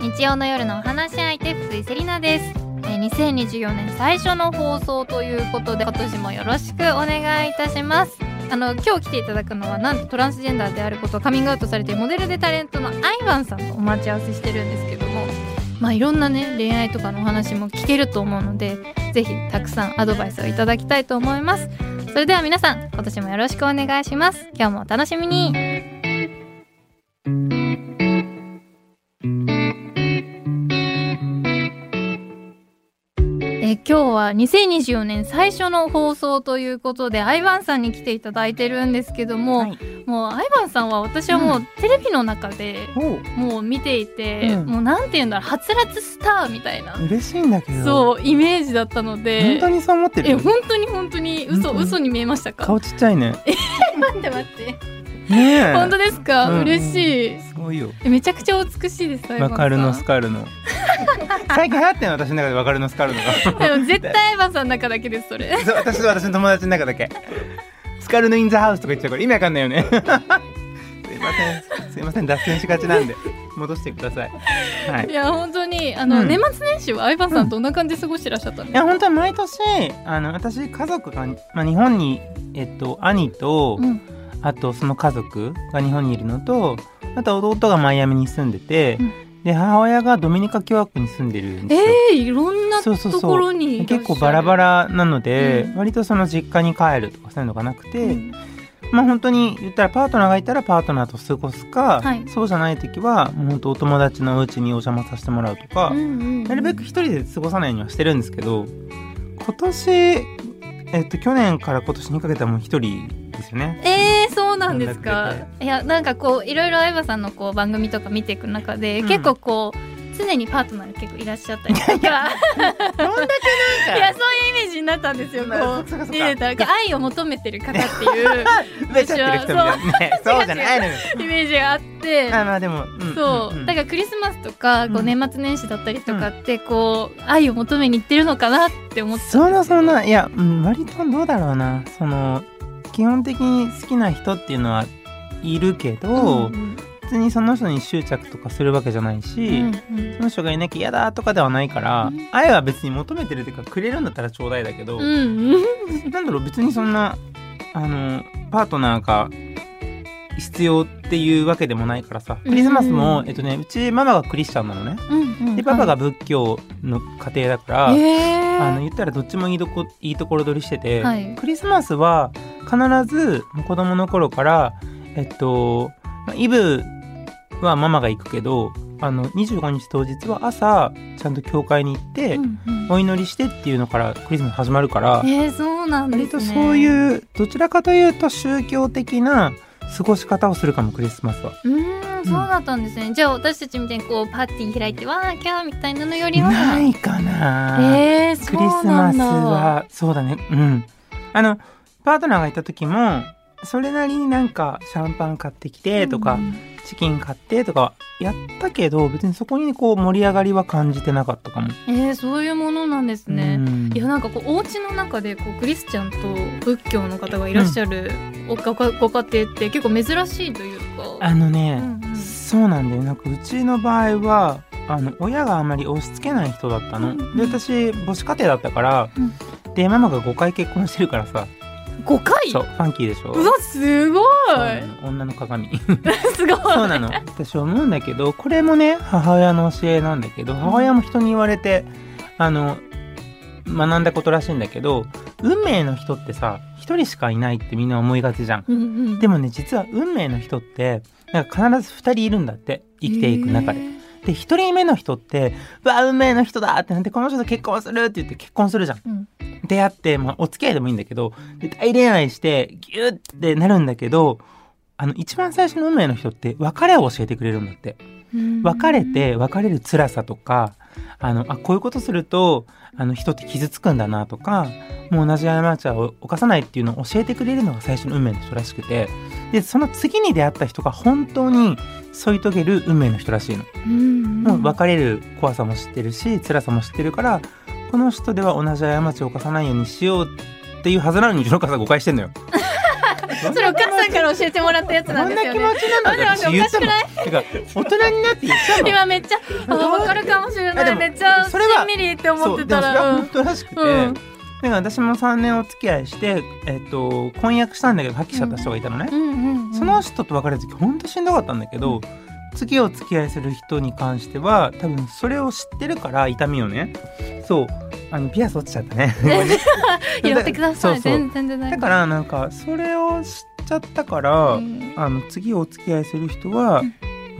日曜の夜のお話し相手福井セリナです、え、2024年最初の放送ということで今年もよろしくお願いいたします。あの今日来ていただくのはなんとトランスジェンダーであることをカミングアウトされてモデルでタレントのアイバンさんとお待ち合わせしてるんですけどもまあいろんなね恋愛とかのお話も聞けると思うのでぜひたくさんアドバイスをいただきたいと思います。それでは皆さん今年もよろしくお願いします。今日もお楽しみに。今日は2024年最初の放送ということでアイバンさんに来ていただいてるんですけども、はい、もうアイバンさんは私はもうテレビの中でもう見ていて、うん、もうなんて言うんだろうはつらつスターみたいな嬉しいんだけど。そうイメージだったので本当にそう思ってる？え本当に本当に嘘嘘に見えましたか？顔ちっちゃいね。え待って待ってね本当ですか、うん、嬉しい。すごいよ。めちゃくちゃお美しいですわかるのスカルの。最近流行ってんの私の中でわかるのスカルの。がでも絶対エヴァさんの中だけですそれ。そう私と私の友達の中だけ。スカルのインザハウスとか言っちゃうから意味わかんないよね。すいません。すいません脱線しがちなんで。戻してください。はい。いや本当にあの、うん、年末年始は相葉さんどんな感じで過ごしてらっしゃったんですか。いや本当に毎年あの私家族がまあ日本にえっと兄と、うんあとその家族が日本にいるのとあと弟がマイアミに住んでて、うん、で母親がドミニカ共和国に住んでるんですよ。えー、いろんなところに結構バラバラなので、うん、割とその実家に帰るとかそういうのがなくて、うん、まあ本当に言ったらパートナーがいたらパートナーと過ごすか、はい、そうじゃない時はもう本当お友達のお家にお邪魔させてもらうとか、うんうんうん、なるべく一人で過ごさないようにはしてるんですけど今年えっと去年から今年にかけてはもう一人ですよね。えー、そうなんですか。いやなんかこういろいろ相葉さんのこう番組とか見ていく中で、うん、結構こう常にパートナーが結構いらっしゃったりとか。いやそういうイメージになったんですよこう見てたら 愛を求めてる方っていう。私はそうそう。じゃないのよ。イメージがあって。あまあでも、うん、そう、うん、だからクリスマスとかこう年末年始だったりとかってこう愛を求めにいってるのかなって思って。そんなそんないや、うん、割とどうだろうな。その基本的に好きな人っていうのはいるけど、うんうん、別にその人に執着とかするわけじゃないし、うんうん、その人がいなきゃ嫌だとかではないから、うん、愛は別に求めてるっていうかくれるんだったらちょうだいだけど、うんうん、なんだろう別にそんなあのパートナーが必要っていうわけでもないからさクリスマスも、うん、えっとねうちママがクリスチャンなのね、うんうん、でパパが仏教の家庭だから、はい、あの言ったらどっちもいいとこいいところ取りしてて、はい、クリスマスは必ず子供の頃からえっとイブはママが行くけどあの25日当日は朝ちゃんと教会に行って、うんうん、お祈りしてっていうのからクリスマス始まるからえー、そうなんです、ね、割とそういうどちらかというと宗教的な過ごし方をするかもクリスマスは。うんそうだったんですね、うん、じゃあ私たちみたいにこうパーティー開いてわーキャーみたいなのよりは？ないかな、えー、クリスマスはそうだね。うん。あのパートナーがいた時もそれなりになんかシャンパン買ってきてとか、うん、チキン買ってとかやったけど別にそこにこう盛り上がりは感じてなかったかも。えー、そういうものなんですね。うん、いやなんかこうお家の中でこうクリスチャンと仏教の方がいらっしゃるご,、ご家庭って結構珍しいというか。あのね、うんうん、そうなんだよなんかうちの場合はあの親があまり押し付けない人だったの。うんうん、で私母子家庭だったから、うん、でママが5回結婚してるからさ5回？そうファンキーでしょ？うわすごい。女の鏡。すごい。そうなの。私思うんだけどこれもね母親の教えなんだけど母親も人に言われてあの学んだことらしいんだけど運命の人ってさ一人しかいないってみんな思いがちじゃん、うんうん、でもね実は運命の人ってなんか必ず2人いるんだって生きていく中で。で1人目の人って「わ運命の人だ!」ってなってこの人と結婚するって言って結婚するじゃん。うん、出会って、まあ、お付き合いでもいいんだけど大恋愛してギュッてなるんだけどあの一番最初の運命の人って別れを教えてくれるんだって。別れて別れる辛さとかあのあこういうことするとあの人って傷つくんだなとかもう同じ過ちは犯さないっていうのを教えてくれるのが最初の運命の人らしくてでその次に出会った人が本当に添い遂げる運命の人らしいの。もう別れる怖さも知ってるし辛さも知ってるからこの人では同じ過ちを犯さないようにしようっていうはずなのにうちの母さん誤解してんのよ。それお母さんから教えてもらったやつなんですよね。こんな気持ちなんだって待って私言ったもん待っててか大人になって言ったの？今めっちゃあ分かるかもしれない。めっちゃしそれはんみりって思ってたらうん本当らしくて、うん。だから私も3年お付き合いして、えっと婚約したんだけど破棄しちゃった人がいたのね、うんうんうんその人と別れる時本当しんどかったんだけど、次お付き合いする人に関しては多分それを知ってるから痛みをね。そう。あのピアス落ちちゃったね。拾 ってください。全然だからなんかそれを知っちゃったから、うん。あの次お付き合いする人は、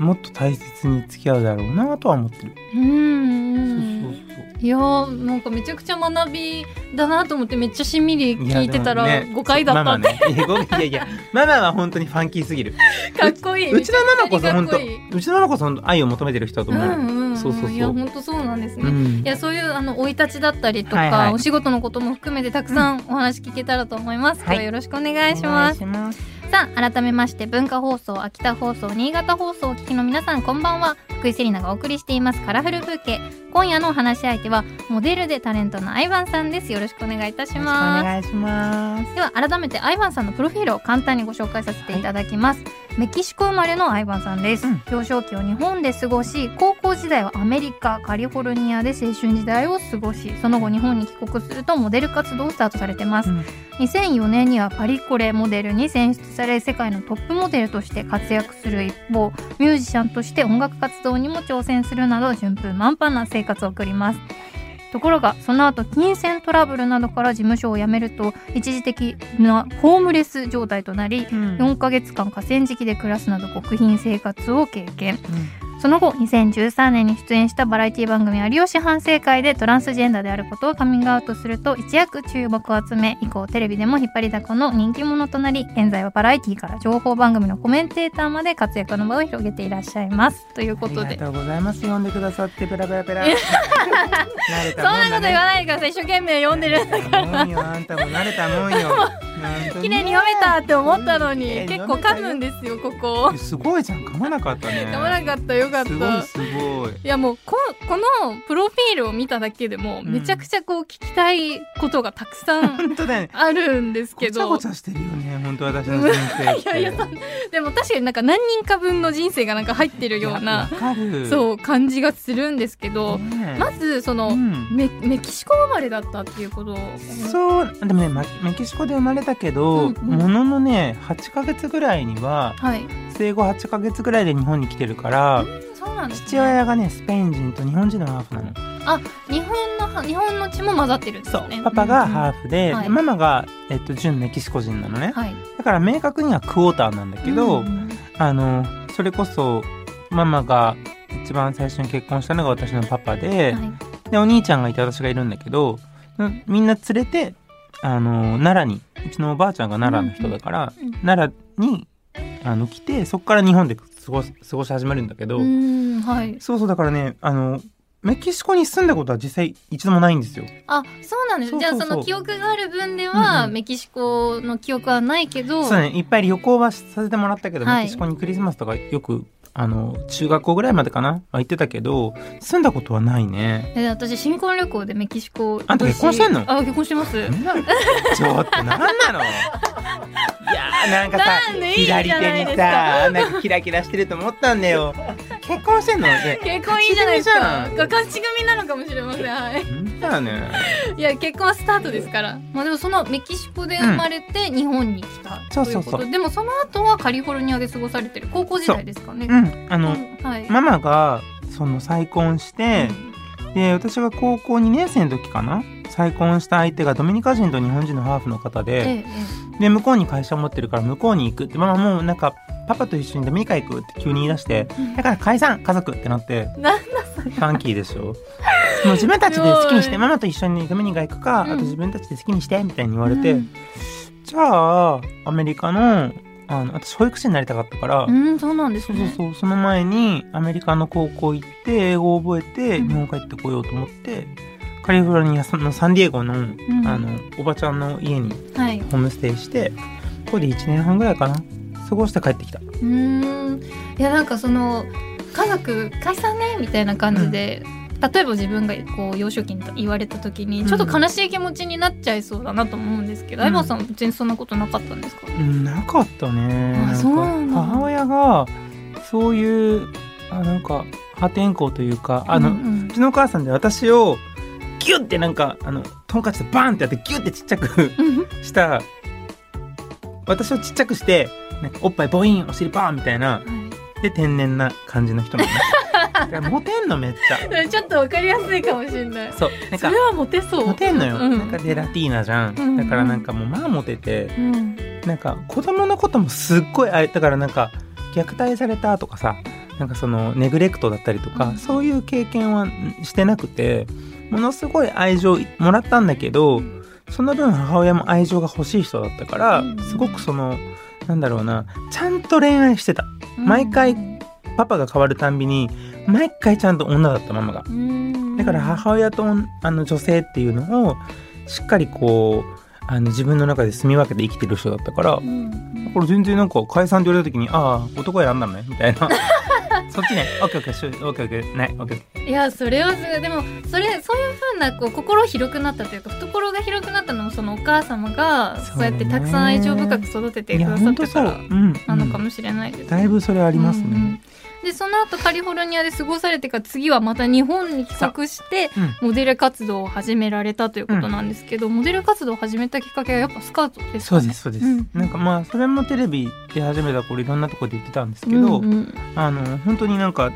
もっと大切に付き合うだろうなとは思ってる、うんうんそうそうそういやーなんかめちゃくちゃ学びだなと思ってめっちゃしんみり聞いてたら誤解だった。って、ママね。いやいやママは本当にファンキーすぎる。かっこいい。うちのママこそ本当うちのママこそ愛を求めてる人だと思う、うんうんうんそうそうそう。いや本当そうなんですね、うん。いやそういうあの生い立ちだったりとか、はいはい。お仕事のことも含めてたくさんお話聞けたらと思います、はい。ではよろしくお願いします。お願いしますさあ改めまして文化放送秋田放送新潟放送をお聞きの皆さんこんばんは。福井セリナがお送りしています。カラフル風景今夜のお話し相手はモデルでタレントのアイバンさんです。よろしくお願いいたします。願いします。では改めてアイバンさんのプロフィールを簡単にご紹介させていただきます、メキシコ生まれのアイバンさんです、うん。幼少期を日本で過ごし高校時代はアメリカカリフォルニアで青春時代を過ごしその後日本に帰国するとモデル活動をスタートされてます、うん。2004年にはパリコレモデルに選出され世界のトップモデルとして活躍する一方ミュージシャンとして音楽活動にも挑戦するなど順風満帆な生活を送ります。ところがその後金銭トラブルなどから事務所を辞めると一時的なホームレス状態となりうん。4ヶ月間河川敷で暮らすなど極貧生活を経験その後2013年に出演したバラエティ番組「有吉反省会」でトランスジェンダーであることをカミングアウトすると一躍注目を集め以降テレビでも引っ張りだこの人気者となり現在はバラエティから情報番組のコメンテーターまで活躍の場を広げていらっしゃいます。ということで。ありがとうございます読んでくださってペラペラペラ慣れそんなこと言わいないでください一生懸命読んでるんだもんよあんたも慣れたもんよ綺麗に読めたって思ったのに結構噛むんですよここすごいじゃん噛まなかったね噛まなかったよかった。すごいすごい。いやもうここのプロフィールを見ただけでもうんめちゃくちゃこう聞きたいことがたくさん 本当だよね。あるんですけごちゃどごちゃしてるよね本当私の人生。いやいやでも確かになんか何人か分の人生がなんか入ってるようなわかる。そう感じがするんですけど、ねまずその、うん。メメキシコ生まれだったっていうこと。をそうでもねまメキシコで生まれたけど、うんうん。もののね8ヶ月ぐらいにははい。生後8ヶ月ぐらいで日本に来てるからそうなんです、ね、父親がねスペイン人と日本人のハーフなの。日本の日本の血も混ざってるんですそう。ねパパがハーーフで,で、はい。ママが、えっと、純メキシコ人なのね。はい。だから明確にはクォーターなんだけど、うんうんあのそれこそママが一番最初に結婚したのが私のパパで,、はい。でお兄ちゃんがいて私がいるんだけどうんみんな連れてあの奈良にうちのおばあちゃんが奈良の人だから、うんうん奈良にあの来てそこから日本で過ごす過ごし始めるんだけど、うんはい。そうそうだからねあのメキシコに住んだことは実際一度もないんですよ。あそうなんです。じゃあその記憶がある分では、うんうん。メキシコの記憶はないけどそうね。いっぱい旅行はさせてもらったけど、はい。メキシコにクリスマスとかよくあの中学校ぐらいまでかな？は行ってたけど住んだことはないね。で私新婚旅行でメキシコあんた結婚してんの？あ結婚してます。ちょっとなんなの？いやーなんかさ左手にさなんかキラキラしてると思ったんだよ。結婚してんの？で結婚いいじゃないですか。勝ち組なのかもしれません。はい。んだよね。いや結婚はスタートですから。まあでもそのメキシコで生まれて日本に来たそうということ、そうそうでもその後はカリフォルニアで過ごされてる高校時代ですかねう。んあの、うんはい、ママがその再婚して、で私が高校2年生の時かな？再婚した相手がドミニカ人と日本人のハーフの方えで、ええ。で向こうに会社持ってるから向こうに行くってママもうなんかパパと一緒にドミニカ行くって急に言い出してえだから解散家族ってなってなんファンキーでしょ？もう自分たちで好きにしてママと一緒にドミニカ行くか、うん。あと自分たちで好きにしてみたいに言われて、うん。じゃあアメリカのあの私保育士になりたかったから、うんそうなんですそうそうねそうその前にアメリカの高校行って英語を覚えてうん。日本帰ってこようと思って、カリフォルニアのサンディエゴの,、ん。あのおばちゃんの家にはい。ホームステイしてここで1年半ぐらいかな過ごして帰ってきた。うーん。いやなんかその家族解散ねみたいな感じで例えば自分がこう幼少期に言われた時にちょっと悲しい気持ちになっちゃいそうだなと思うんですけど、うん。相葉さんは別にそんなことなかったんですか、うんなかったね。あそうなんだ母親がそういうあなんか破天荒というかあの、ううん。ちのお母さんで私をギュッてなんかあのトンカチでバーンってやってギュッてちっちゃくうん。した私をちっちゃくしておっぱいボインお尻バーンみたいなで天然な感じの人なのねだからモテんのめっちゃ。ちょっとわかりやすいかもしれない。そうなんかそれはモテそう。モテんのよ、うん。なんかでラティーナじゃん、うんだからなんかもうまあモテてうん。なんか子供のこともすっごいあれだからなんか虐待されたとかさなんかそのネグレクトだったりとか、うん。そういう経験はんしてなくてものすごい愛情もらったんだけどその分母親も愛情が欲しい人だったから、うん。すごくそのなんだろうなちゃんと恋愛してた。毎回パパが変わるたんびに毎回ちゃんと女だったママが。うん。だから母親とあの女性っていうのをしっかりこうあの自分の中で住み分けて生きてる人だったからうんこれ全然なんか解散って言われた時にああ男選んだのねみたいな。そっちねオッケーオッケーオッケーオッケーないオッケー。いやそれはすごい。でもそれそういうふうなこう心広くなったというか懐が広くなったのもそのお母様がそうやってたくさん愛情深く育ててくださったからうん。なのかもしれないですね、だいぶそれありますね、うんうんでその後カリフォルニアで過ごされてから次はまた日本に帰国してうん。モデル活動を始められたということなんですけど、モデル活動を始めたきっかけはやっぱスカウトですかね。そうですそうです、うん。なんかまあそれもテレビで始めた頃いろんなとこで言ってたんですけど、うんうんあの本当になんか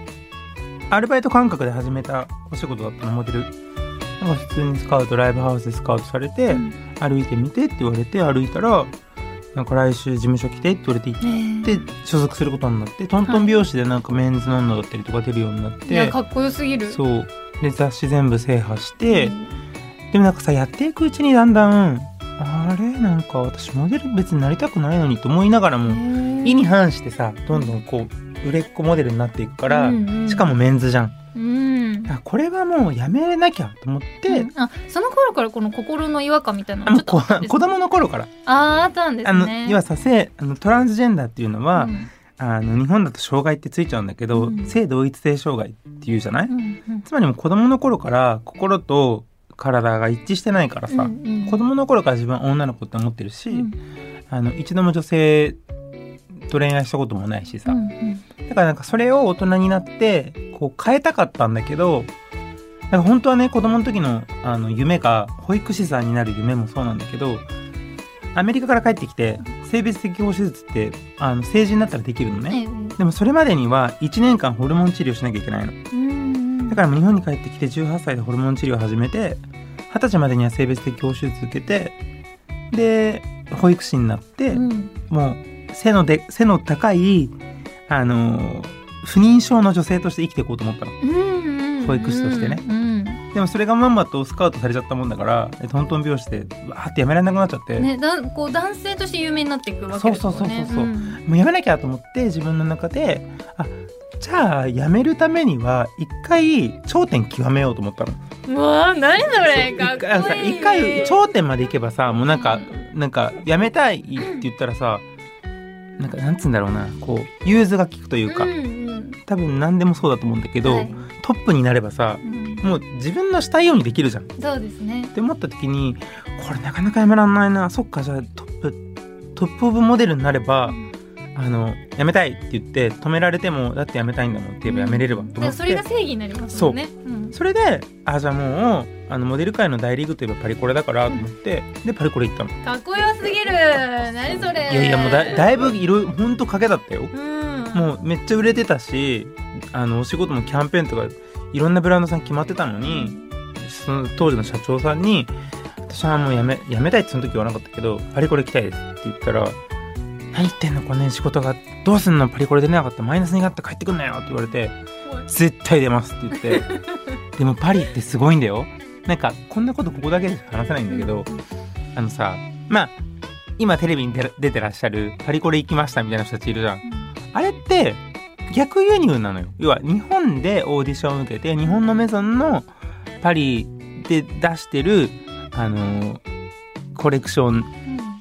アルバイト感覚で始めたお仕事だったのモデル。なんか普通にスカウトライブハウスでスカウトされて、うん。歩いてみてって言われて歩いたらなんか来週事務所来てって言われて行ってね所属することになってトントン拍子でなんかメンズノンノだったりとか出るようになって、えいやかっこよすぎる。そう。で雑誌全部制覇して、うん。でもなんかさやっていくうちにだんだんあれ？なんか私モデル別になりたくないのにと思いながらも、意に反してさどんどんこう売れっ子モデルになっていくから、うんうんしかもメンズじゃんうんあこれはもうやめれなきゃと思って、うん。あその頃からこの心の違和感みたいなのちょっとあったんです 子供の頃から。あーあったんですあのね要はさ性あのトランスジェンダーっていうのは、うん。あの日本だと障害ってついちゃうんだけど、うん。性同一性障害っていうじゃない、うんうん。つまりもう子供の頃から心と体が一致してないからさ、うんうん子供の頃から自分は女の子って思ってるし、うんあの一度も女性と恋愛したこともないしさ、うんうんだからなんかそれを大人になってこう変えたかったんだけどなんか本当はね子供の時のあの夢が保育士さんになる夢もそうなんだけどアメリカから帰ってきて性別適合手術ってあの成人になったらできるのね、ええでもそれまでには1年間ホルモン治療しなきゃいけないの。うんだからもう日本に帰ってきて18歳でホルモン治療を始めて20歳までには性別適合手術受けてで保育士になって、うん。もう背ので背の高いあの不妊症の女性として生きていこうと思ったの。うんうん保育士としてね。うん。でもそれがまんまとスカウトされちゃったもんだからえトントン拍子でわーってやめられなくなっちゃって、ねだんこう男性として有名になっていくわけですよね。そうそうそうそうそうう。んもうやめなきゃと思って自分の中であじゃあやめるためには一回頂点極めようと思ったの。うわー何それ。かっこいい。一回一回頂点まで行けばさもうなんかなんかやめたいって言ったらさなんかなんつうんだろうなこう融通が利くというか、うんうん。多分何でもそうだと思うんだけど、はい。トップになればさうん。もう自分のしたいようにできるじゃん。っそうですね。て思った時にこれなかなかやめらんないな。そっかじゃあトップトップオブモデルになればあのやめたいって言って止められてもだってやめたいんだもんって言えばやめれるわと思って、でそれが正義になりますもんね。うん。それであじゃあもうあのモデル界の大リーグといえばパリコレだからと思って、でパリコレ行ったの。いかっこよすぎる。何それ。やいやもうだだいぶいろいろほんと賭けだったよ。うん。もうめっちゃ売れてたしあのお仕事もキャンペーンとかいろんなブランドさん決まってたのにその当時の社長さんに「私はもうやめやめたい」ってその時言わなかったけど「パリコレ行きたいです」って言ったら「何言ってんのこんなに仕事がどうすんのパリコレ出れなかったらマイナスになって帰ってくんなよ」って言われて「絶対出ます」って言って。でもパリってすごいんだよなんかこんなことここだけで話せないんだけどあのさまあ今テレビに出てらっしゃるパリコレ行きましたみたいな人たちいるじゃん。あれって逆輸入なのよ。要は日本でオーディションを受けて日本のメゾンのパリで出してるあのコレクション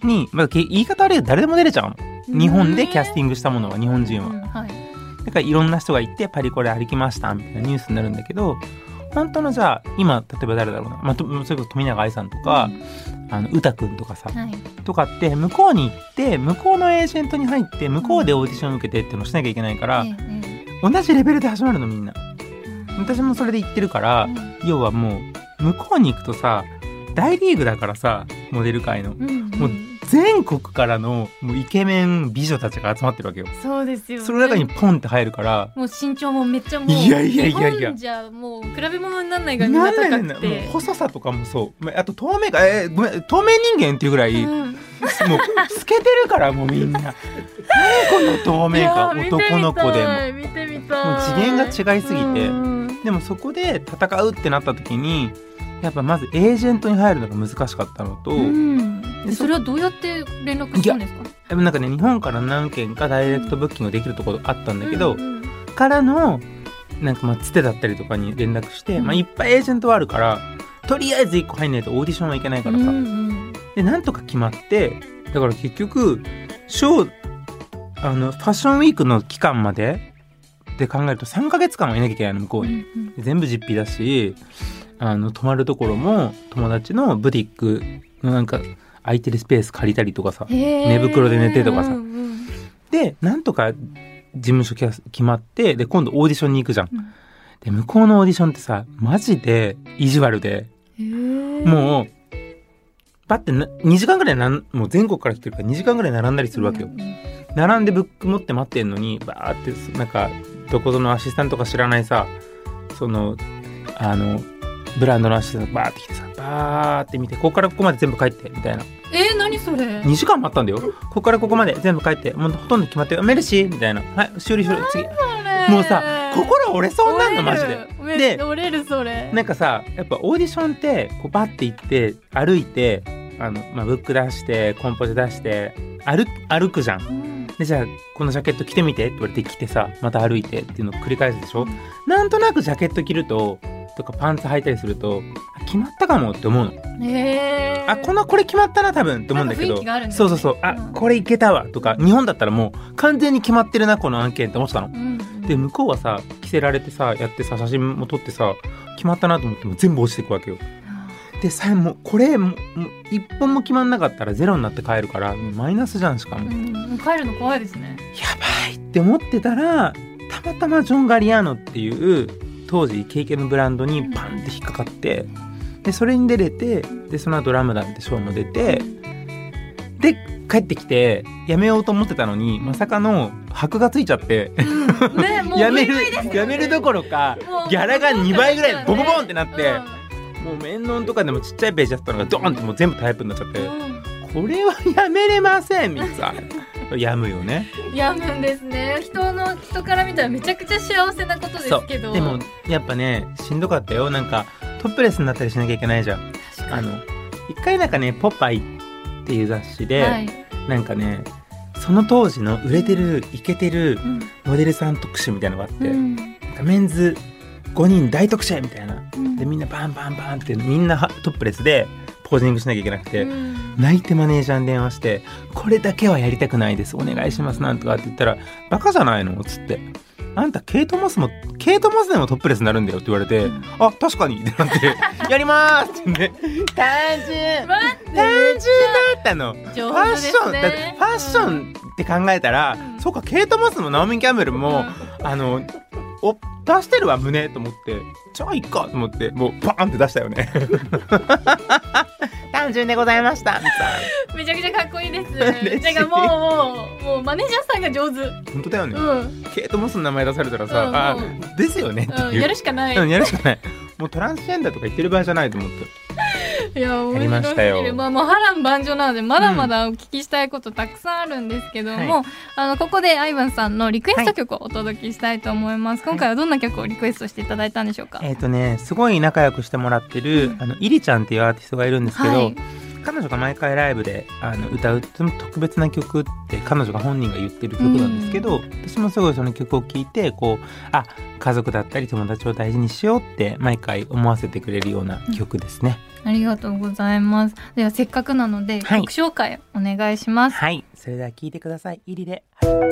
に、まあ、け言い方悪いけど誰でも出れちゃうの。日本でキャスティングしたものは日本人は。だからいろんな人が行ってパリコレ歩きましたみたいなニュースになるんだけど本当のじゃあ今例えば誰だろうな、まあ、とそれこそ富永愛さんとか、あの歌くんとかさ、はい。とかって向こうに行って向こうのエージェントに入って向こうでオーディション受けてっていうのをしなきゃいけないから、ええ同じレベルで始まるのみんな。え私もそれで言ってるから、え要はもう向こうに行くとさ大リーグだからさモデル界の。うんうん。もう全国からのもうイケメン美女たちが集まってるわけよ。そうですよね。その中にポンって入るから。もう身長もめっちゃもういやいやいやいや。じゃもう比べ物にならないがみんな高くて。う細さとかもそう。まああと透明がえーごめん透明人間っていうぐらい、もううん透けてるからもうみんな。何この透明感？男の子でも。見てみたい。もう次元が違いすぎて。うん。でもそこで戦うってなった時にやっぱまずエージェントに入るのが難しかったのと、うんでそれはどうやって連絡したんですか？でもなんかね日本から何件かダイレクトブッキングできるところあったんだけど、うんうん。からのなんかまあつてだったりとかに連絡して、うん。まあ、いっぱいエージェントはあるからとりあえず1個入んないとオーディションはいけないからさ、うんうん。でなんとか決まってだから結局ショーあのファッションウィークの期間までで考えると3ヶ月間はいなきゃいけないの向こうに。うんで全部実費だしあの泊まるところも友達のブティックのなんか空いてるスペース借りたりとかさ寝袋で寝てとかさ。うんうん。でなんとか事務所決まってで今度オーディションに行くじゃん。うん。で向こうのオーディションってさマジで意地悪で。もうパってな2時間ぐらいなんもう全国から来てるから2時間ぐらい並んだりするわけよ。うんうん並んでブック持って待ってんのにバーってなんかどこぞのアシスタントか知らないさそのあのブランドのアシスタントバーって来てさバーって見てここからここまで全部帰ってみたいな。えー、何それ？2時間待ったんだよ。ここからここまで全部帰ってもうほとんど決まってるメルシーみたいな。はい修理修理次。もうさ心折れそうになるのマジで。でで折れるそれ。なんかさやっぱオーディションってこうバッて行って歩いてあの、まあ、ブック出してコンポジ出して歩歩くじゃん。うん。でじゃあこのジャケット着てみてって言われて着てさまた歩いてっていうのを繰り返すでしょ？なんとなくジャケット着るととかパンツ履いたりするとあ決まったかもって思うの。へー。あこのこれ決まったな多分って思うんだけど。そうそうそう。あうん。これいけたわとか日本だったらもう完全に決まってるなこの案件って思ってたの。うんうんで向こうはさ着せられてさやってさ写真も撮ってさ決まったなと思っても全部落ちていくわけよ。でさえもうこれも一本も決まんなかったらゼロになって帰るからマイナスじゃんしかも。うん。帰るの怖いですね。やばいって思ってたらたまたまジョン・ガリアーノっていう当時イケイケのブランドにパンって引っかかってでそれに出れてでその後ラムダンってショーも出てで帰ってきてやめようと思ってたのにまさかの箔がついちゃってね もうやめるやめるどころかギャラが2倍ぐらいボボボンってなってうもう面論とかでもちっちゃいページだったのがドーンってもう全部タイプになっちゃってん。これはやめれませんみたいなやむよね。やむんですね。人の人から見たらめちゃくちゃ幸せなことですけど。でもやっぱねしんどかったよ。なんかトップレスになったりしなきゃいけないじゃん。あの一回なんかね「ポパイ」っていう雑誌で、はい。なんかねその当時の売れてるイケてるうん。モデルさん特集みたいなのがあって、うん。メンズ5人大特集みたいな。うん。でみんなバンバンバンってみんなはトップレスでポージングしなきゃいけなくて、うん。泣いてマネージャーに電話して「これだけはやりたくないですお願いします」なんとかって言ったら「バカじゃないの?」っつって「あんたケイト・モスもケイト・モスでもトップレスになるんだよ」って言われて「あ確かに」ってなって「やります」って言って単純。単純。だったの。上ファッション、だってねファッションって考えたら、うん。そうかケイト・モスもナオミ・キャンベルも、あのお出してるわ胸と思って。じゃあいっかと思って。もうバーンって出したよね。単純でございました。みたいめちゃくちゃかっこいいです。なんかもうもうもうマネージャーさんが上手。な本当だよね、うん。ケイト・モスの名前出されたらさ、うんあうん。ですよねっていう、うんやるしかない。うんやるしかない。もうトランスジェンダーとか言ってる場合じゃないと思っていや面白すぎる。まあもう波乱万丈なのでまだまだお聞きしたいことたくさんあるんですけども、はいあのここでアイバンさんのリクエスト曲をお届けしたいと思います、今回はどんな曲をリクエストしていただいたんでしょうか、えっ、とねすごい仲良くしてもらってる、うんあのイリちゃんっていうアーティストがいるんですけど、はい。彼女が毎回ライブであの歌うとても特別な曲って彼女が本人が言ってる曲なんですけど、私もすごいその曲を聴いてこうあ家族だったり友達を大事にしようって毎回思わせてくれるような曲ですね。ありがとうございます。ではせっかくなので、はい、曲紹介お願いします。はい。それでは聞いてください。入りで、はい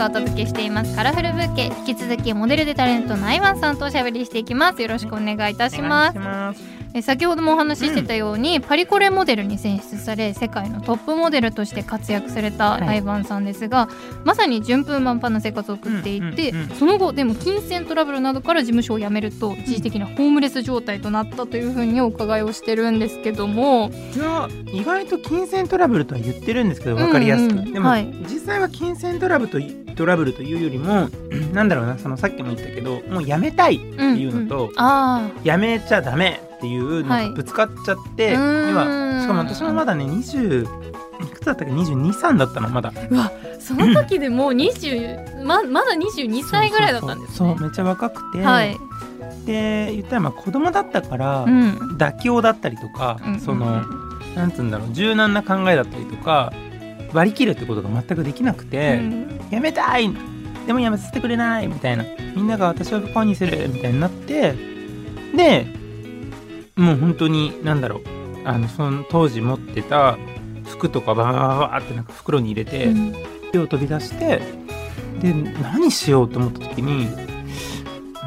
がお届けしています。カラフルブーケ。引き続きモデルでタレントのアイワンさんとおしゃべりしていきます。よろしくお願いいたします。え先ほどもお話ししてたように、パリコレモデルに選出され世界のトップモデルとして活躍されたはい。アイバンさんですが、まさに順風満帆な生活を送っていて、うんうんうん。その後でも金銭トラブルなどから事務所を辞めると一時的なホームレス状態となったというふうにお伺いをしてるんですけども。いや意外と金銭トラブルとは言ってるんですけど分かりやすく、うんうんでも、はい実際は金銭トラブルといトラブルというよりも なんだろうなそのさっきも言ったけどもうやめたいっていうのと、あやめちゃダメっていうのはい。がぶつかっちゃって、うーん。今しかも私もまだね20いくつだったっけ223だったのまだ。あうわその時でもう20ままだ22歳ぐらいだったんですね。そうめっちゃ若くて、はい、で言ったらまあ子供だったから、うん。妥協だったりとか、うんそのなんつうんだろう柔軟な考えだったりとか割り切るってことが全くできなくて、うん。やめたいでもやめさせてくれないみたいな。みんなが私を不幸にするみたいになってでもう本当になんだろう。あのその当時持ってた服とかバーバーってなんか袋に入れて、うん。手を飛び出してで何しようと思った時に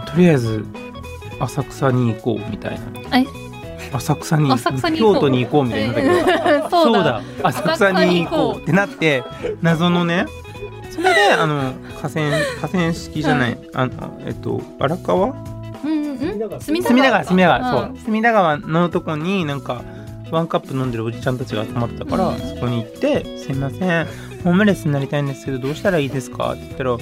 とりあえず浅草に行こうみたいな。え？浅草に京都に行こうみたいにな そうだ。浅草に行こうってなって謎のねそれであの河川河川敷じゃない、あのえっと荒川隅隅田川隅田川、うん。そう。隅田川のとこになんかワンカップ飲んでるおじちゃんたちが集まってたから、うん。そこに行って「すいませんホームレスになりたいんですけどどうしたらいいですか?」って言ったら「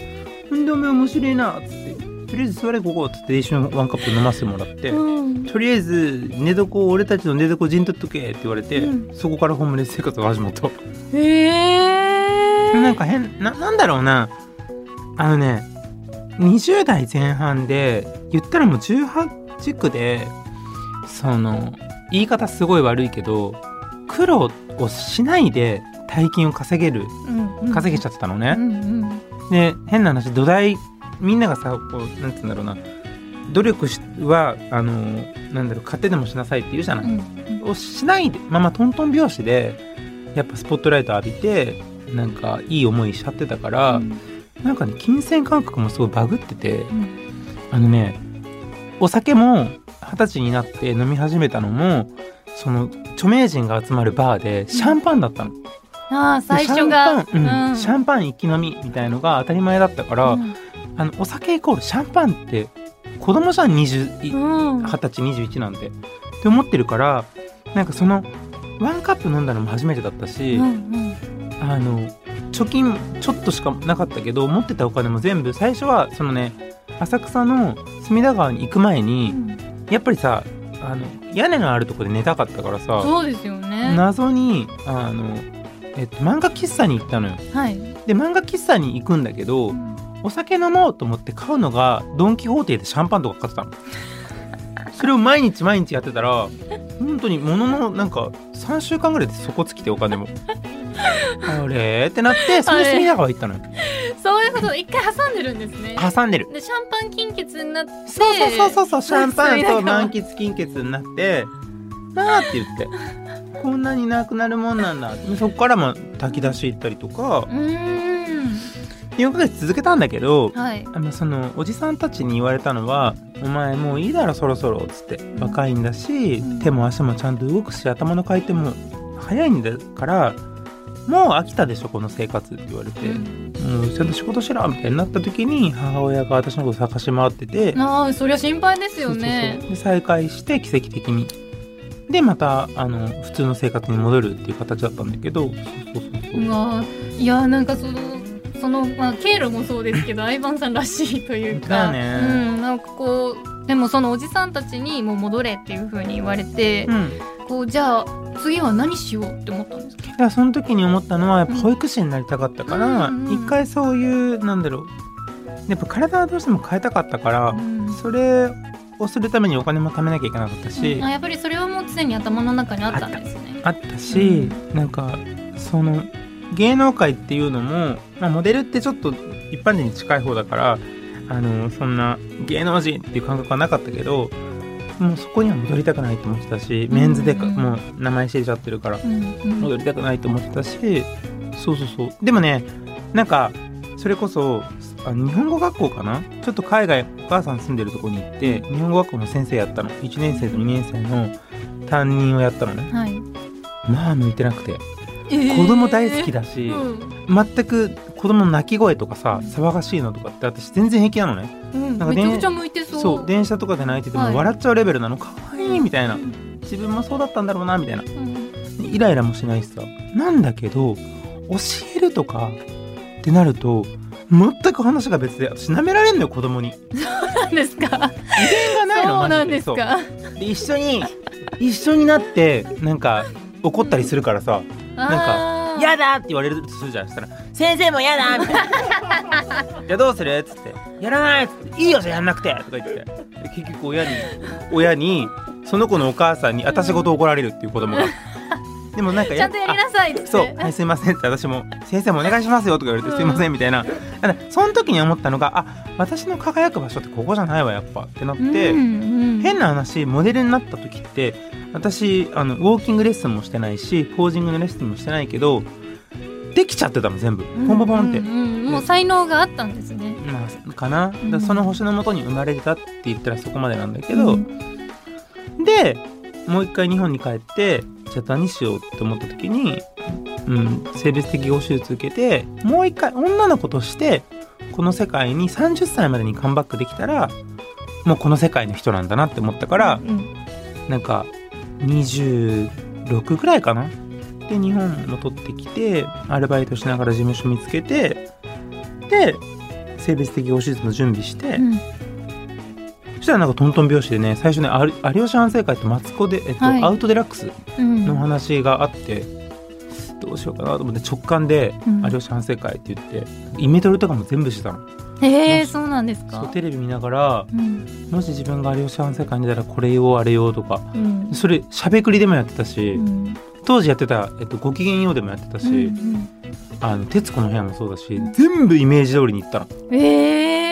うんでも面白いな」っつって「とりあえず座れここ」っつって一緒にワンカップ飲ませてもらって。うん。とりあえず寝床を俺たちの寝床陣取っとけって言われて、うん。そこからホームレス生活が始まった。へえなんか変ななんだろうな。あのね20代前半で言ったらもう18区でその言い方すごい悪いけど苦労をしないで大金を稼げる稼げちゃってたのね、うんうんで変な話土台みんながさこうなんつうんだろうな。努力しはあのなんだろう勝手でもしなさいって言うじゃない、うん。をしないでまあまあトントン拍子でやっぱスポットライト浴びてなんかいい思いしちゃってたから、うんなんかね金銭感覚もすごいバグっててうん。あのねお酒も二十歳になって飲み始めたのもその著名人が集まるバーでシャンパンだったの、ああ最で初がシャンパン、うんシャンパン一気飲みみたいのが当たり前だったから、うん。あのお酒イコールシャンパンって子供じゃん20いうん。二十歳21なんて。って思ってるからなんかそのワンカップ飲んだのも初めてだったし、うんうん。あの貯金ちょっとしかなかったけど持ってたお金も全部最初はそのね浅草の隅田川に行く前に、やっぱりさあの屋根のあるとこで寝たかったからさそうですよね。謎にあの、えっと、漫画喫茶に行ったのよ。はい。で漫画喫茶に行くんだけどお酒飲もうと思って買うのがドン・キホーテでシャンパンとか買ってたの。それを毎日毎日やってたら本当にもののなんか3週間ぐらいで底尽きてお金もあれ。ってなってそれ。で隅田川行ったのよそういうこと。一回挟んでるんですね。挟んでる。でシャンパン金欠になって。そうそうそうそうそう。シャンパンと満喫金欠になって。なあって言って。こんなになくなるもんなんだ。そこからも炊き出し行ったりとか。うーん。4ヶ月続けたんだけどはい。あのそのおじさんたちに言われたのは「お前もういいだろそろそろ」っつって。ん。若いんだし、うん。手も足もちゃんと動くし頭の回転も早いんだからもう飽きたでしょこの生活って言われて、もうちゃんと仕事しろみたいになった時に母親が私のこと探し回ってて。ああそりゃ心配ですよね。で再会して奇跡的に。でまたあの普通の生活に戻るっていう形だったんだけど。そうそうそうそう。うわいやなんかそのその、まあ、経路もそうですけど 相葉さんらしいというか。だね。うん、なんかこうでもそのおじさんたちにもう戻れっていう風に言われて、うん。こうじゃあ次は何しようって思ったんですか？いやその時に思ったのはやっぱ保育士になりたかったから、うん。うん一回そういうなんだろうやっぱ体はどうしても変えたかったから、うん。それをするためにお金も貯めなきゃいけなかったし、あやっぱりそれはもう常に頭の中にあったんですね。あったし、なんかその芸能界っていうのも、まあ、モデルってちょっと一般人に近い方だからあのそんな芸能人っていう感覚はなかったけどもうそこには戻りたくないと思ってたし、メンズでかうん。もう名前知れちゃってるから戻りたくないと思ってたしそうそうそう。でもねなんかそれこそあ日本語学校かな？ちょっと海外お母さん住んでるとこに行って日本語学校の先生やったの。1年生と2年生の担任をやったのね。はい。まあ向いてなくてえー。子供大好きだし、うん。全く子供の泣き声とかさ騒がしいのとかって私全然平気なのね。うん。なんかめちゃくちゃ向いてそう。そう電車とかで泣いててはい。も笑っちゃうレベルなの。可愛いみたいな。うん。自分もそうだったんだろうなみたいな。うん。イライラもしないしさなんだけど教えるとかってなると全く話が別で私舐められんのよ子供に。なんですか。がないのそうなんですか。で一緒に一緒になってなんか怒ったりするからさなんか「やだ!」って言われるとするじゃんそしたら「先生もやだ!」みたいな「じゃあどうする?」っつって「やらない!」っつって「いいよじゃあやんなくて!」とか言ってで結局親に親にその子のお母さんに私ごと怒られるっていう子供がでもなんかちゃんとやりなさいって。そう、はい、すいませんって私も「先生もお願いしますよ」とか言われて「すいません」みたいな。ただその時に思ったのがあ私の輝く場所ってここじゃないわやっぱってなって、うんうん。変な話モデルになった時って私あのウォーキングレッスンもしてないしポージングのレッスンもしてないけどできちゃってたの全部。ポンポンポンって、うんうん。うんもう才能があったんですね。まあかな、だからその星のもとに生まれたって言ったらそこまでなんだけど、うん。でもう一回日本に帰ってじゃあ何しようって思った時に、うん、性別適合手術受けてもう一回女の子としてこの世界に30歳までにカムバックできたらもうこの世界の人なんだなって思ったから、うんなんか26ぐらいかな？で日本戻ってきてアルバイトしながら事務所見つけてで性別適合手術の準備して、うんそしたらなんかトントン拍子でね最初ね有有吉反省会とマツコで、えっとはい。アウトデラックスうん。の話があって、どうしようかなと思って直感でうん。有吉反省会って言って、イメトレとかも全部してたの。えー、そうなんですか。テレビ見ながらうん。もし自分が有吉反省会に出たらこれ言おうあれ言おうとか。うん。それしゃべくりでもやってたし、うん。当時やってた、えっと、ごきげんようでもやってたし、うんあの徹子の部屋もそうだし、うん全部イメージ通りにいったの。うんえー、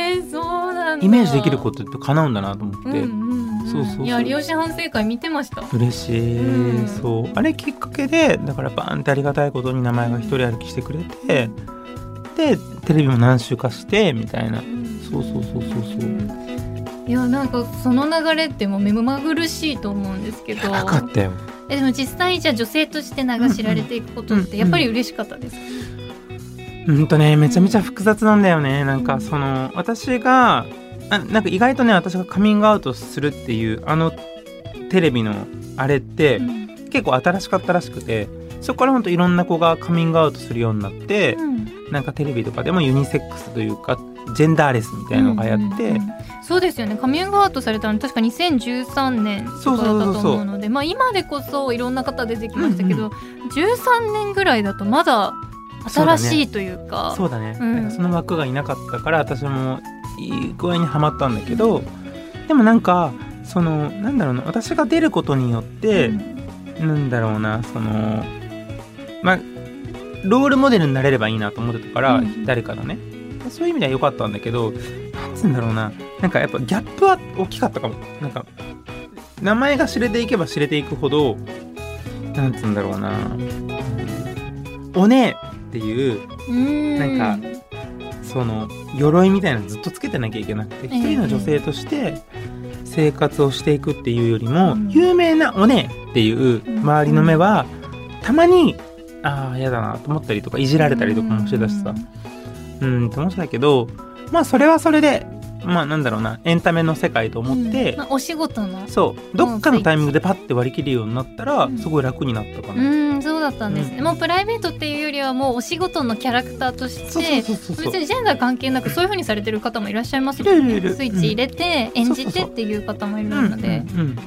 イメージできることって叶うんだなと思って、うんうんうんそうそうそういや有吉反省会見てました。嬉しい、うん。そう。あれきっかけでだからバーンってありがたいことに名前が一人歩きしてくれてでテレビも何週かしてみたいな。そうそうそうそうそう。いやなんかその流れってもう目まぐるしいと思うんですけど。なかったよ。えでも実際じゃあ女性として名が知られていくことってやっぱり嬉しかったですか、うんとねめちゃめちゃ複雑なんだよね。なんかその私があなんか意外とね私がカミングアウトするっていうあのテレビのあれって、うん。結構新しかったらしくてそこからほんといろんな子がカミングアウトするようになって、なんかテレビとかでもユニセックスというかジェンダーレスみたいなのが流行って、うんうんうん。そうですよね。カミングアウトされたの確か2013年とかだったと思うのでまあ今でこそいろんな方出てきましたけど、うん13年ぐらいだとまだ新しいというか。そうだね、うん。その枠がいなかったから私もいい具合にはまったんだけどでもなんかそのなんだろうな私が出ることによって、うん。なんだろうなそのまあロールモデルになれればいいなと思ってたから、うん。誰かのね。そういう意味では良かったんだけどなんつうんだろうななんかやっぱギャップは大きかったかも。なんか名前が知れていけば知れていくほどなんつうんだろうなおねえっていううん。なんかその鎧みたいなのずっとつけてなきゃいけなくてええ。一人の女性として生活をしていくっていうよりも、うん。有名なおねえっていう周りの目は、たまにああ嫌だなと思ったりとかいじられたりとかもしてたしさ。うんって思ってたけどまあそれはそれでまあなんだろうなエンタメの世界と思って、うん。まあ、お仕事の。そうどっかのタイミングでパッて割り切るようになったら、うん。すごい楽になったかうな。んそうだったんです。ね、うん。もうプライベートっていうよりはもうお仕事のキャラクターとして別にジェンダー関係なくそういう風にされてる方もいらっしゃいますよね。スイッチ入れて演じてっていう方もいるので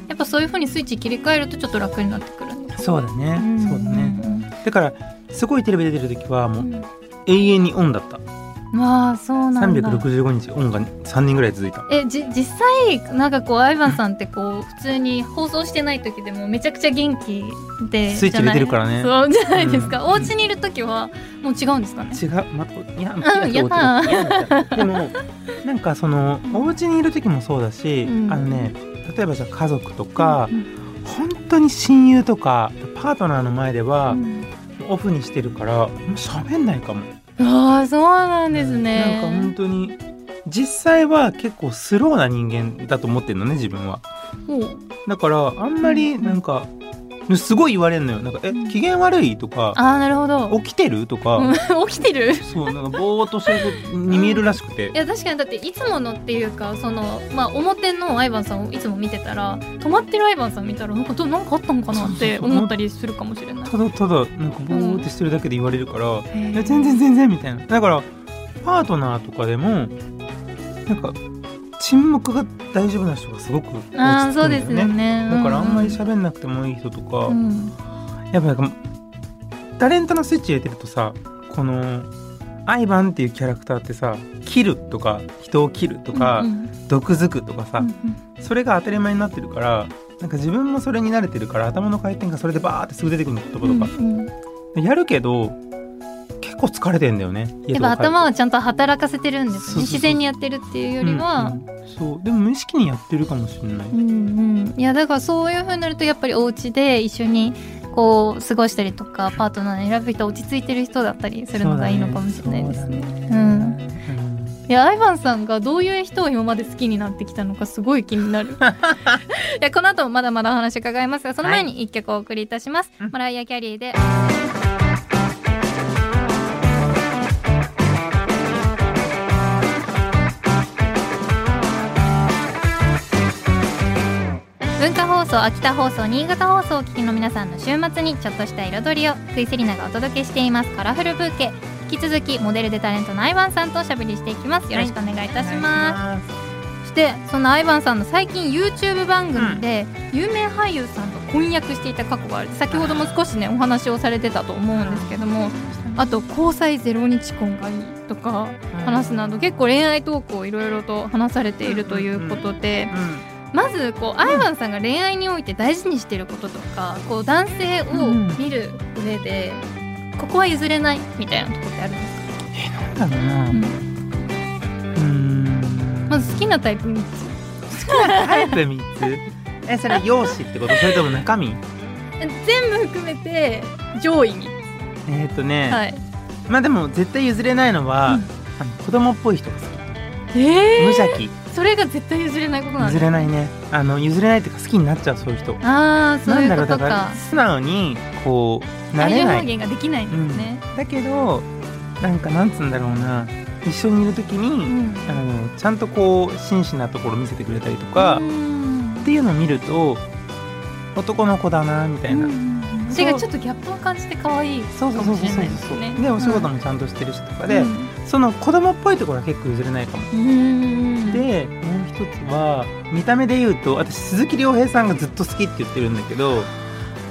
やっぱそういう風にスイッチ切り替えるとちょっと楽になってくるんですそうだね、ん。そうだね。だからすごいテレビ出てる時はもううん。永遠にオンだった。まあそうなんだ。365日オンが3人ぐらい続いた。えじ実際なんかこうアイバンさんってこう普通に放送してない時でもめちゃくちゃ元気でスイッチ入れてるからね。そうじゃないですか、うん。お家にいる時はもう違うんですかね？違う。またいやうんやだでも なんかそのお家にいる時もそうだし、うん。あのね例えばじゃあ家族とか、うん本当に親友とかパートナーの前ではうん。オフにしてるからもう喋んないかも。へああそうなんですね。なんか本当に実際は結構スローな人間だと思ってるのね自分は。ほう。だからあんまりなんかすごい言われるのよ。なんか「え機嫌悪い?」とかああなるほど「起きてる?」とか、うん。起きてる？そうなんかぼーっとしてる子に見えるらしくて。いや確かにだっていつものっていうかそのまあ表のアイバンさんをいつも見てたら止まってるアイバンさん見たらなんかどなんかあったのかなって思ったりするかもしれない。ただただなんかぼーってしてるだけで言われるから「へー。いや全然全然」みたいな。だからパートナーとかでもなんか沈黙が大丈夫な人がすごく落ち着くんだよそうですよね。だからあんまりゃ喋んなくてもいい人とか、うん。やっぱタレントのスイッチ入れてるとさこのアイバンっていうキャラクターってさ切るとか人を切るとか、うん毒づくとかさ、うんそれが当たり前になってるからなんか自分もそれに慣れてるから頭の回転がそれでバーってすぐ出てくるの言葉とか、うんうん。でやるけど結構疲れてんだよね。やっぱ頭はちゃんと働かせてるんですそうそうそう。ね自然にやってるっていうよりは、うんうん。そう。でも無意識にやってるかもしれない、うんうん、いやだからそういう風になるとやっぱりお家で一緒にこう過ごしたりとかパートナーに選ぶ人落ち着いてる人だったりするのがいいのかもしれないですね。そうだね。うん。うん。いやアイバンさんがどういう人を今まで好きになってきたのかすごい気になる。いやこの後もまだまだお話伺いますがその前に一曲お送りいたします、うん。マライア・キャリーで放送秋田放送新潟放送をお聞きの皆さんの週末にちょっとした彩りを福井セリナがお届けしています。カラフルブーケ。引き続きモデルでタレントのアイバンさんとおしゃべりしていきます。よろしくお願いいたします、そしてそのアイバンさんの最近 YouTube 番組で有名俳優さんと婚約していた過去がある。先ほども少しねお話をされてたと思うんですけどもあと交際ゼロ日婚がいいとか話すなど結構恋愛トークをいろいろと話されているということでまずこうアイバンさんが恋愛において大事にしていることとかこう男性を見る上でここは譲れないみたいなところってあるんですか、なんだろうな。うん。うん。まず好きなタイプ3つタイプ3つえそれ容姿ってこと？それとも中身？全部含めて上位に、えっ、とね、はい、まあでも絶対譲れないのは、うん。あの子供っぽい人が好き。え無邪気それが絶対譲れないことなんです譲れないね。あの譲れないっていうか好きになっちゃうそういう人。ああそういうことなんだからか素直にこうなれない。表現ができないんですね、だけどなんかなんつうんだろうな。一緒にいる時に、うん。あのちゃんとこう真摯なところ見せてくれたりとか、うん。っていうのを見ると男の子だなみたいな、それがちょっとギャップを感じて可愛いそうそうそうそうかもしれないですねでお仕事ももちゃんとしてる人とかで、その子供っぽいところは結構譲れないかも、うん。でもう一つは見た目で言うと私鈴木亮平さんがずっと好きって言ってるんだけど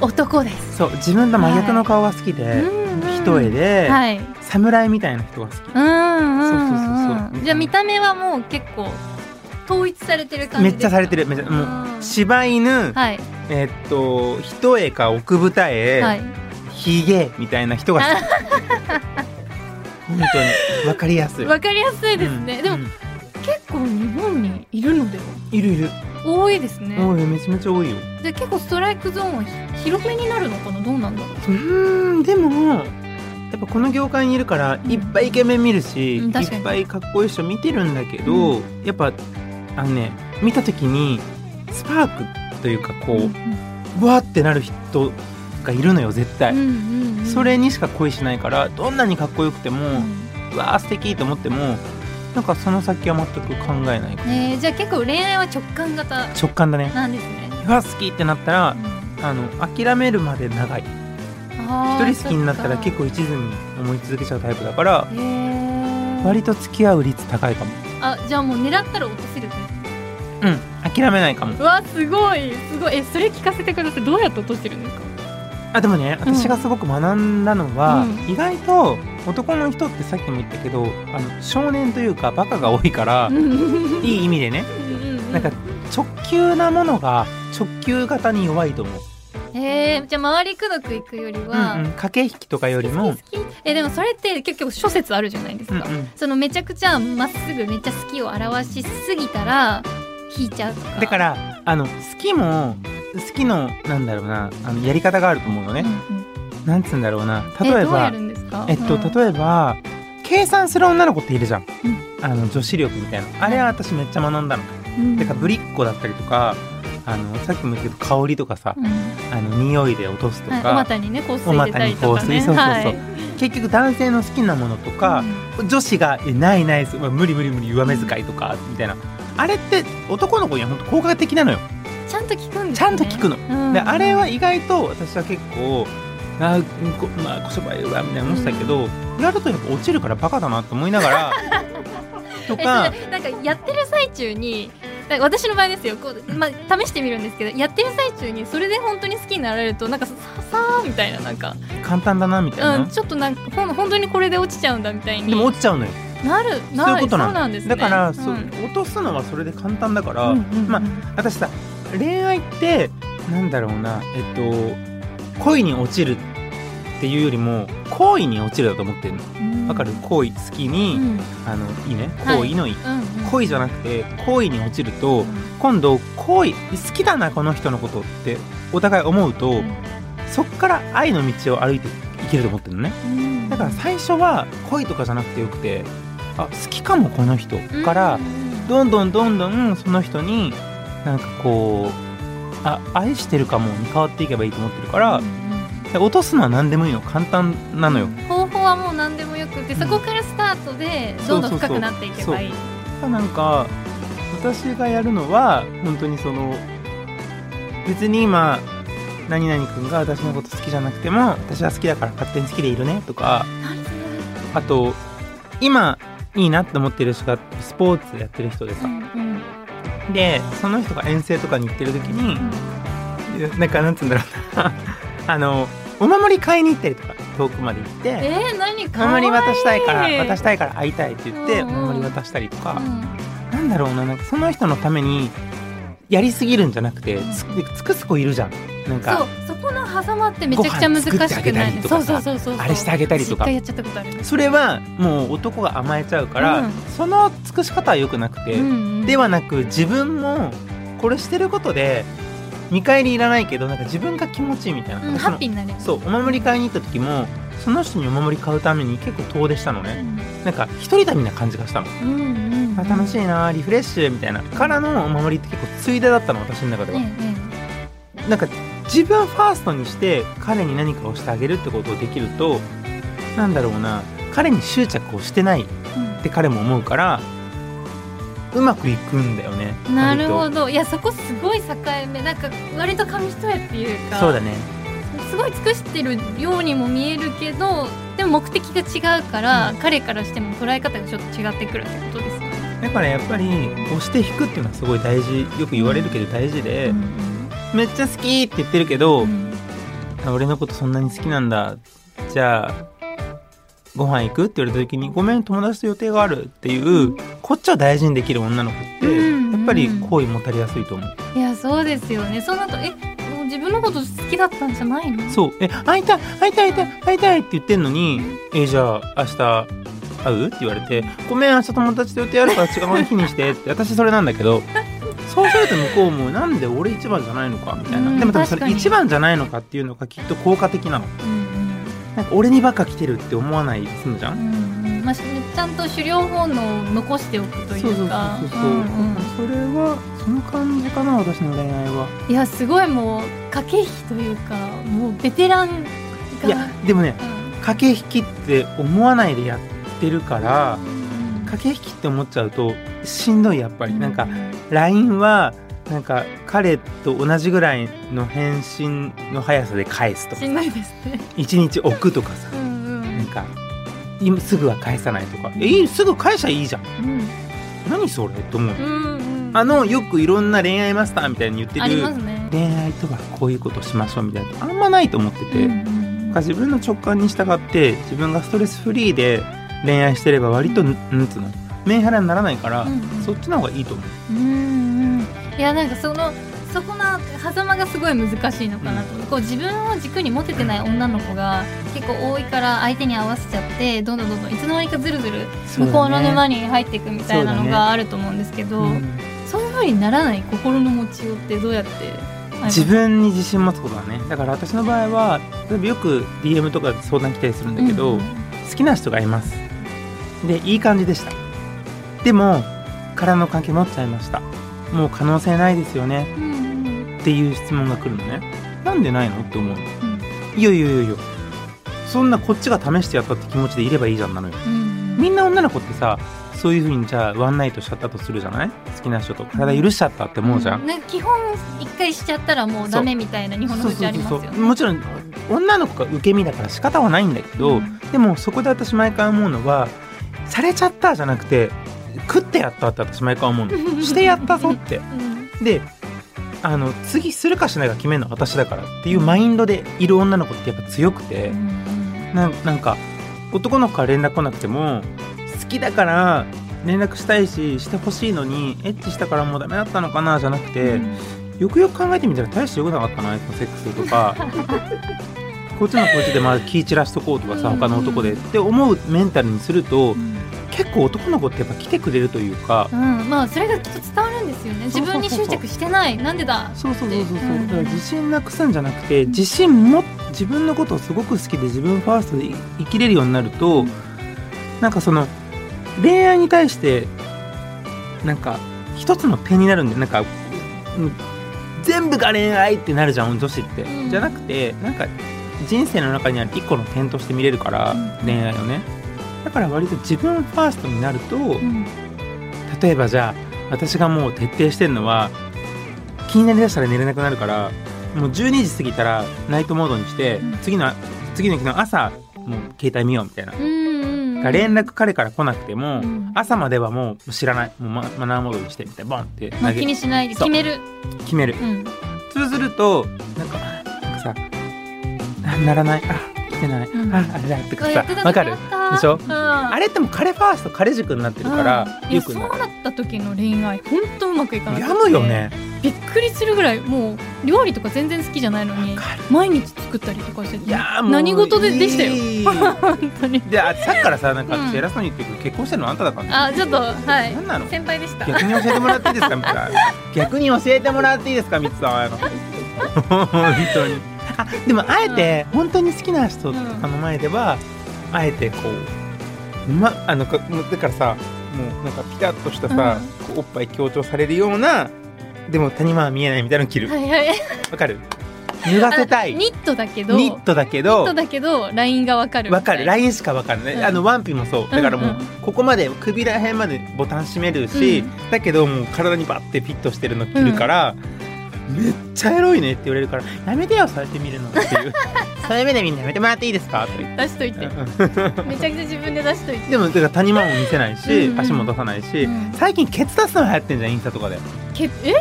男です。そう自分の真逆の顔が好きで、うんうん一重で、はい。侍みたいな人が好き。うんうんそうそうそうそう。じゃあ見た目はもう結構統一されてる感じめっですか？ちゃされてる。めっちゃもうん。う柴犬、はい。えっと一重か奥二重、はい。ひげみたいな人が好き 本当に。わかりやすい。わかりやすいですね、でもうん。うん結構日本にいるのでは？いるいる。多いですね。多いめちゃめちゃ多いよ。で結構ストライクゾーンはひ広めになるのかな？どうなんだろう？うーんでもやっぱこの業界にいるからうん。いっぱいイケメン見るし、いうん確かに。っぱいかっこいい人見てるんだけど、やっぱあのね見た時にスパークというかこう、うんうわーってなる人がいるのよ絶対、うんうんうん。それにしか恋しないからどんなにかっこよくても、うん。うわー素敵と思ってもなんかその先は全く考えないえーじゃあ結構恋愛は直感型。直感だね。なんですね、うわ好きってなったらうん。あの諦めるまで長い。一人好きになったら結構一途に思い続けちゃうタイプだから割と付き合う率高いかも。あじゃあもう狙ったら落とせる？うん諦めないかも。うわすごい。すごい。えそれ聞かせてください。どうやって落としてるんですか？あでもねうん。私がすごく学んだのは、うん。意外と男の人ってさっきも言ったけどあの少年というかバカが多いから、いい意味でね。なんか直球なものが直球型に弱いと思う、えー、じゃあ周りくどくいくよりは、うんうん、駆け引きとかよりも。えでもそれって結局諸説あるじゃないですか、うんうん。そのめちゃくちゃまっすぐめっちゃ好きを表しすぎたら引いちゃうとかだからあの好きも好きのなんだろうなあのやり方があると思うのね、うんうんなんつうんだろうな。え例えばえっとうん。例えば計算する女の子っているじゃん、うん。あの女子力みたいな。あれは私めっちゃ学んだの、うん。てかぶりっ子だったりとかあのさっきも言ったけど香りとかさうん。あの匂いで落とすとか、はい、お股にね香水入れたりとかね。お股に香水そうそうそう。はい。結局男性の好きなものとか、女子が「えないない無理無理無理上目遣いとか」みたいな。あれって男の子には本当効果的なのよ、ちゃんと聞くんですね。ちゃんと聞くの、うん。であれは意外と私は結構あーこまあこそば言うわみたいな思ってたけど、やるとやっぱ落ちるからバカだなって思いながら とえかなんかやってる最中に私の場合ですよこう、まあ、試してみるんですけどやってる最中にそれで本当に好きになられるとなんかささーみたいななんか、簡単だなみたいな、うん、ちょっとなんかほん本当にこれで落ちちゃうんだみたいに。でも落ちちゃうのよ。なるなそういうことなのそうなんですね。だから、うん。落とすのはそれで簡単だから、うんうんうん。まあ私さ恋愛ってなんだろうなえっと恋に落ちるっていうよりも行為に落ちるだと思ってるの。うん。わかる？行為好きに、うん。あのいいね？はい。行為のいい、うんうん。恋じゃなくて行為に落ちると今度恋好きだなこの人のことってお互い思うと、そっから愛の道を歩いていけると思ってるのね。うん。だから最初は恋とかじゃなくてよくてあ好きかもこの人から、うん。どんどんどんどんその人になんかこうあ愛してるかもに変わっていけばいいと思ってるから、うんうん。で落とすのは何でもいいの簡単なのよ、方法はもう何でもよくてそこからスタートでどんどん深くなっていけばいい。なんか私がやるのは本当にその別に今何々君が私のこと好きじゃなくても私は好きだから勝手に好きでいるねとかあと今いいなって思ってる人がスポーツやってる人でさうんうんでその人が遠征とかに行ってる時にいやなんかなんつうんだろうな。あのお守り買いに行ったりとか遠くまで行ってえー、何おかわいい。守り渡したいから渡したいから会いたいって言っておうん。うん守り渡したりとか、うん。なんだろうななんかその人のためにやりすぎるんじゃなくてつ尽くす子いるじゃん。なんかそうそこの狭間ってめちゃくちゃ難しくないそうそうそうそうあれしてあげたりとか。一回やっちゃったことある。それはもう男が甘えちゃうから、うん。その尽くし方は良くなくて、うんうん。ではなく自分もこれしてることで見返りいらないけどなんか自分が気持ちいいみたいな、うん、ハッピーになれる。そうお守り買いに行った時もその人にお守り買うために結構遠出したのね。うん。なんか一人旅な感じがしたの、うんあ楽しいなリフレッシュみたいな。からのお守りって結構ついでだったの私の中では、ねえなんか自分ファーストにして彼に何かをしてあげるってことをできるとなんだろうな彼に執着をしてないって彼も思うからうまくいくんだよねうんなるほ割ど。いやそこすごい境目。なんか割と紙一重っていうかとそうだね。すごい尽くしてるようにも見えるけどでも目的が違うから、うん。彼からしても捉え方がちょっと違ってくるってことですよね。だからやっぱり押して引くっていうのはすごい大事よく言われるけど大事で、うんめっちゃ好きって言ってるけど、うん。あ俺のことそんなに好きなんだじゃあご飯行くって言われた時にごめん友達と予定があるっていうこっちを大事にできる女の子って、うんやっぱり好意持たれやすいと思う、いやそうですよね。そうなるとえもう自分のこと好きだったんじゃないの？そう。え会いたい会いたい会いたい会いたいって言ってんのにえじゃあ明日会う？って言われてごめん明日友達と予定あるから違う日にしてって。私それなんだけどそうすると向こうもなんで俺一番じゃないのか？みたいな、うんでも多分それ一番じゃないのかっていうのがきっと効果的なの。うんなんか俺にばっか来てるって思わない？すんじゃうん？んうんうん。まあ、しちゃんと狩猟本能を残しておくというか。そうそうそうそう、う。んうんそれはその感じかな私の恋愛は。いやすごいもう駆け引きというかもうベテランが。いやでもねうん。駆け引きって思わないでやってるからうん。駆け引きって思っちゃうとしんどいやっぱり。なんかう LINE はなんか彼と同じぐらいの返信の速さで返すとかしんどいですね。1日置くとかさ。うんなんか今すぐは返さないとか。えすぐ返しゃいいじゃん。うん。何それ？と思う。うんうんあのよくいろんな恋愛マスターみたいに言ってるね。恋愛とはこういうことしましょうみたいなのあんまないと思ってて、うんうん。自分の直感に従って自分がストレスフリーで恋愛してれば割と、なんつうの？メンヘラにならないから、うんうん。そっちの方がいいと思う。うんうんいやなんかそのそこの狭間がすごい難しいのかなと、こう自分を軸に持ててない女の子が結構多いから相手に合わせちゃってどんどんどんどんいつの間にかずるずる向こうの沼に入っていくみたいなのがあると思うんですけど、うん。そういう風にならない？心の持ちようってどうやって自分に自信持つことだね。だから私の場合は例えばよく DM とかで相談来たりするんだけど、うん。好きな人がいますでいい感じでした。でも空の関係持っちゃいました。もう可能性ないですよね。うんっていう質問が来るのね。なんでないのって思うの。うん。いやいやいやいや。そんなこっちが試してやったって気持ちでいればいいじゃんなのよ。うん。みんな女の子ってさそういう風にじゃあワンナイトしちゃったとするじゃない？好きな人と。体許しちゃったって思うじゃん、ね基本一回しちゃったらもうダメみたいな日本の風潮ありますよね。もちろん女の子が受け身だから仕方はないんだけど、うん。でもそこで私毎回思うのはされちゃったじゃなくて食ってやったって私毎回思うの。してやったぞって。うん。であの次するかしないか決めるのは私だからっていうマインドでいる女の子ってやっぱ強くて、ななんか男の子から連絡来なくても好きだから連絡したいししてほしいのにエッチしたからもうダメだったのかなじゃなくて、よくよく考えてみたら大してよくなかったなセックスとか こっちのこっちでまあ気散らしとこうとかさうん。他の男でって思うメンタルにするとうん。結構男の子ってやっぱ来てくれるというかうん、まあそれがきっと伝わるんですよね。自分に執着してない。なんでだ？そうそうそうそうそう。うんだから自信なくすんじゃなくて自信も自分のことをすごく好きで自分ファーストで生きれるようになるとなんかその恋愛に対してなんか一つの点になるんでなんかうん。全部が恋愛ってなるじゃん女子って、うん。じゃなくてなんか人生の中にある一個の点として見れるから、うん。恋愛をね。だから割と自分ファーストになると、うん。例えばじゃあ私がもう徹底してるのは気になりだしたら寝れなくなるからもう12時過ぎたらナイトモードにして、うん。次の次の日の朝もう携帯見ようみたいな、連絡彼から来なくても、うん。朝まではもう知らない。もうママナーモードにしてみたいな。ボンってまあ、投げ気にしないで決める。決める。うん。そうするとなんかなんかさあならない。あ来てない、うん。ああれだってかさわかる？でしょ？うん。あれってもう彼ファースト彼軸になってるから、うん。い？やよくそうなった時の恋愛本当うまくいかなくて。病むよね。びっくりするぐらいもう料理とか全然好きじゃないのに毎日作ったりとかしてていやーもう何事ででしたよ。い い本当に。であさっきからさなんかうん。私偉そうに言ってるけど結婚してるのあんただからねあちょっとはい。何なの？先輩でした。逆に教えてもらっていいですかみたいな逆に教えてもらっていいですかみつさん？本当にあでもあえて本当に好きな人とかの前では、あえてこうまあのだからさもうなんかピタッとしたさ、こうおっぱい強調されるようなでも谷間は見えないみたいなの着る。わ、はいはい。かる？脱がせたい。あニットだけどニットだけニッどトだけどラインがわかるわかる。ラインしかわかるね、うん。あのワンピもそう。だからもう、うんうんここまで首ら辺までボタン閉めるし、だけどもう体にバッてフィットしてるの着るから、めっちゃエロいねって言われるからやめてよそうやって見るのっていう。そういう目で見るのやめてもらっていいですか？って。出しといて。うん。めちゃくちゃ自分で出しといて。でもだから谷間も見せないし、うんうん。足も出さないし、うん。最近ケツ出すの流行ってんじゃんインスタとかで。けえ？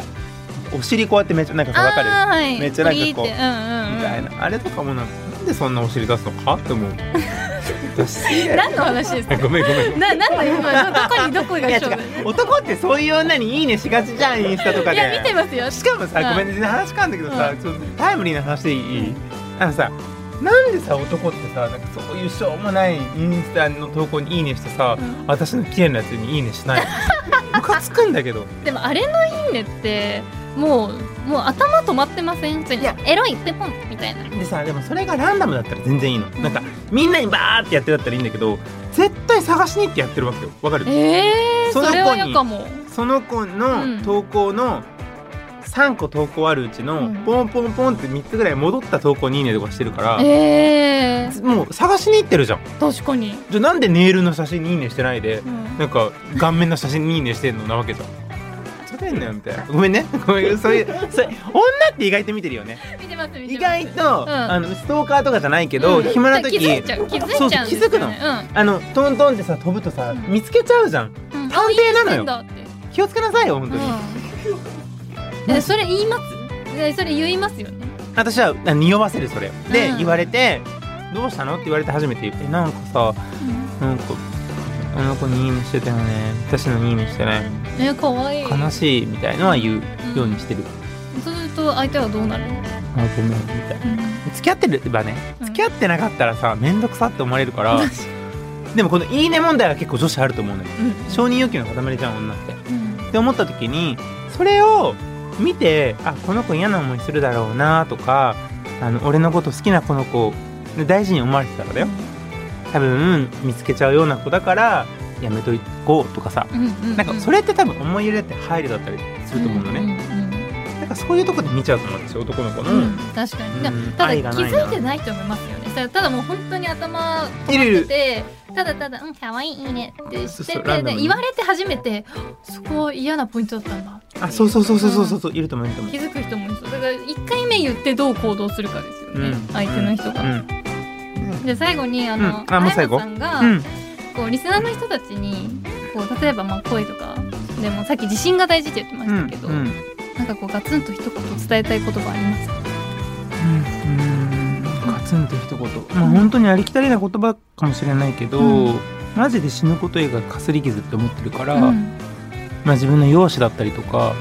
お尻こうやってめっちゃなんかさわかる？はい。めっちゃなんかこうん。みたいな。あれとかもなんかなんでそんなお尻出すのか？って思う。私何の話ですか？ごめんごめん。な、なんだ今、どこにどこが男ってそういう女にいいねしがちじゃんインスタとかで。いや、見てますよ。しかもさ、うんごめんね全然話変わんだけどさ、うん。ちょっとタイムリーな話でいい、あのさなんでさ男ってさなんかそういうしょうもないインスタの投稿にいいねしてさ、うん。私の綺麗なやつにいいねしないの？ムカつくんだけど。でも、あれのいいねって、もう、もう頭止まってません？普通にいやエロい、ペポンみたいな。でさでもそれがランダムだったら全然いいの、なんかみんなにバーってやってるだったらいいんだけど絶対探しに行ってやってるわけよ。わかる？えー、それは嫌かも。その子うんの投稿の3個投稿あるうちの、うん。ポンポンポンって3つぐらい戻った投稿にいいねとかしてるから、えー、もう探しに行ってるじゃん。確かに。じゃあなんでネイルの写真にいいねしてないでうん。なんか顔面の写真にいいねしてんのなわけじゃんふざけんなよみたいなごめんね。ごめんそういうそれ女って意外と見てるよね。見てます、見て意。外と、ん。あのストーカーとかじゃないけど、うん。暇な時気づいちゃう。気づいちゃう気づくの。あのトントンってさ飛ぶとさ、うん。見つけちゃうじゃん。うん。うん探偵なのよ。気をつけなさいよ本当に、それ言います？えそれ言いますよね。私はあ匂わせるそれ。で、うん。言われて「どうしたの?」って言われて初めて言って「なんかさなんかあの子にいいねしてたよね。私のにいいねしてない。え、可愛いい。悲しい」みたいのは言うようにしてる、そうすると、相手はどうなるの？あごめんみたいな付き合ってればね。うん。付き合ってなかったらさ面倒くさって思われるから でもこの「いいね」問題は結構女子あると思うのよ。うん。承認欲求の塊じゃん女って。うん。って思った時にそれを見てあこの子嫌な思いするだろうなとかあの俺のこと好きなこの子大事に思われてたらだよ多分見つけちゃうような子だからやめとこうとかさ。なんかそれって多分思い入れって配慮だったりすると思うのね、なんかそういうところで見ちゃうと思うんですよ男の子の、うん確かに、うんだただ気づいてない人もいますよね。ただただもう本当に頭いるいる。ててただただ「うん可愛いいいね」ってしてて言われて初めてそこは嫌なポイントだったんだあそう。そうそうそうそうそういると思ういると思う。気づく人もいそうだから1回目言ってどう行動するかですよね、うん相手の人が、うん。で最後にあの、うん。あもうさんが、うんこうリスナーの人たちにこう例えばまあ声とかでもさっき自信が大事って言ってましたけど、うんうん。なんかこうガツンと一言伝えたい言葉ありますか？うん。ガツンと一言。まあ本当にありきたりな言葉かもしれないけど、うん。マジで死ぬこと以外かすり傷って思ってるから、うん。まあ自分の容姿だったりとか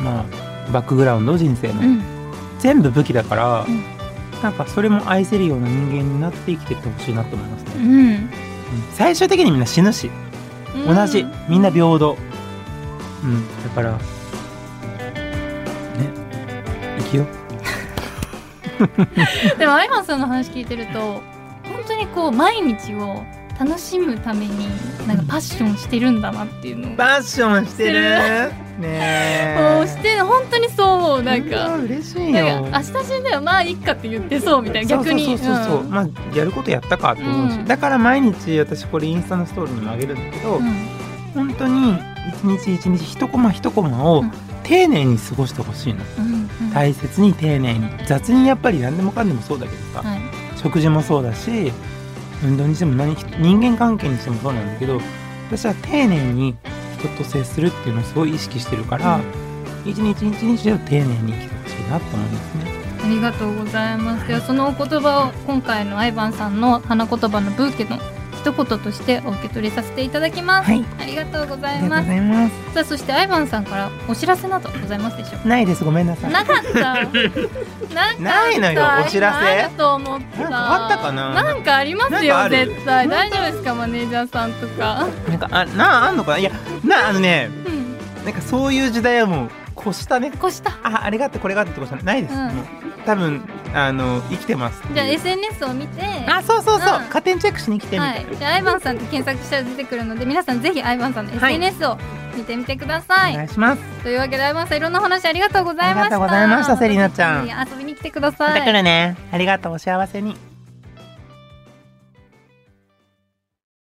まあバックグラウンド人生の、うん。全部武器だから、うんなんかそれも愛せるような人間になって生きてってほしいなと思いますね、うん。うん最終的にみんな死ぬし同じ、みんな平等。うん。だからね。生きよ。でもアイマンさんの話聞いてると本当にこう毎日を楽しむためになんかパッションしてるんだなっていうのを。ファッションしてる？ねこうして本当にそうなんうかわ嬉しいよ。明日死んだよまあいっかって言ってそうみたいな逆に。そうそうそうそう、うん。まあやることやったかって思うし、うん。だから毎日私これインスタのストーリーにもあげるんだけど、うん。本当に一日一日一コマ一コマをうん。丁寧に過ごしてほしいの、うんうん。大切に丁寧に。雑にやっぱり何でもかんでもそうだけどさ、はい。食事もそうだし運動にしても何人間関係にしてもそうなんだけど私は丁寧に人と接するっていうのをすごい意識してるから、一日一日を丁寧に生きてほしいなと思いますね。ありがとうございますではそのお言葉を今回のアイバンさんの花言葉のブーケの一言としてお受け取りさせていただきます、はい。ありがとうございます。さあそしてアイバンさんからお知らせなどございますでしょうか？ないです。ごめんなさい。なかった。ないのよお知らせ。あると思った。なんかあったかな？なんかありますよ絶対。大丈夫ですかマネージャーさんとか？なんかあなあんのかな？いやなあのねうん。なんかそういう時代はもう越したね。越したああれがあってこれがあってってことじゃないです。うん多分あの生きてます。じゃあ SNS を見てあそうそうそう、うん加点チェックしに来てみたいはい、じゃあアイバンさんって検索したら出てくるので皆さんぜひアイバンさんのはい SNS を見てみてください、お願いします。というわけでアイバンさんいろんなお話ありがとうございましたありがとうございましたセリナちゃん遊びに来てくださいまた来るね。ありがとうお幸せに。